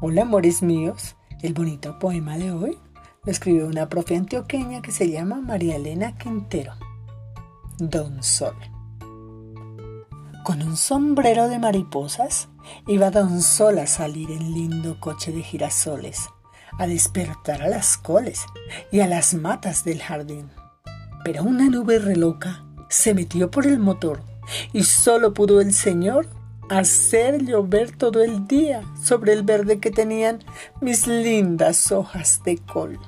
Hola, amores míos. El bonito poema de hoy lo escribió una profe antioqueña que se llama María Elena Quintero. Don Sol. Con un sombrero de mariposas iba Don Sol a salir en lindo coche de girasoles, a despertar a las coles y a las matas del jardín. Pero una nube reloca se metió por el motor y solo pudo el señor hacer llover todo el día sobre el verde que tenían mis lindas hojas de col.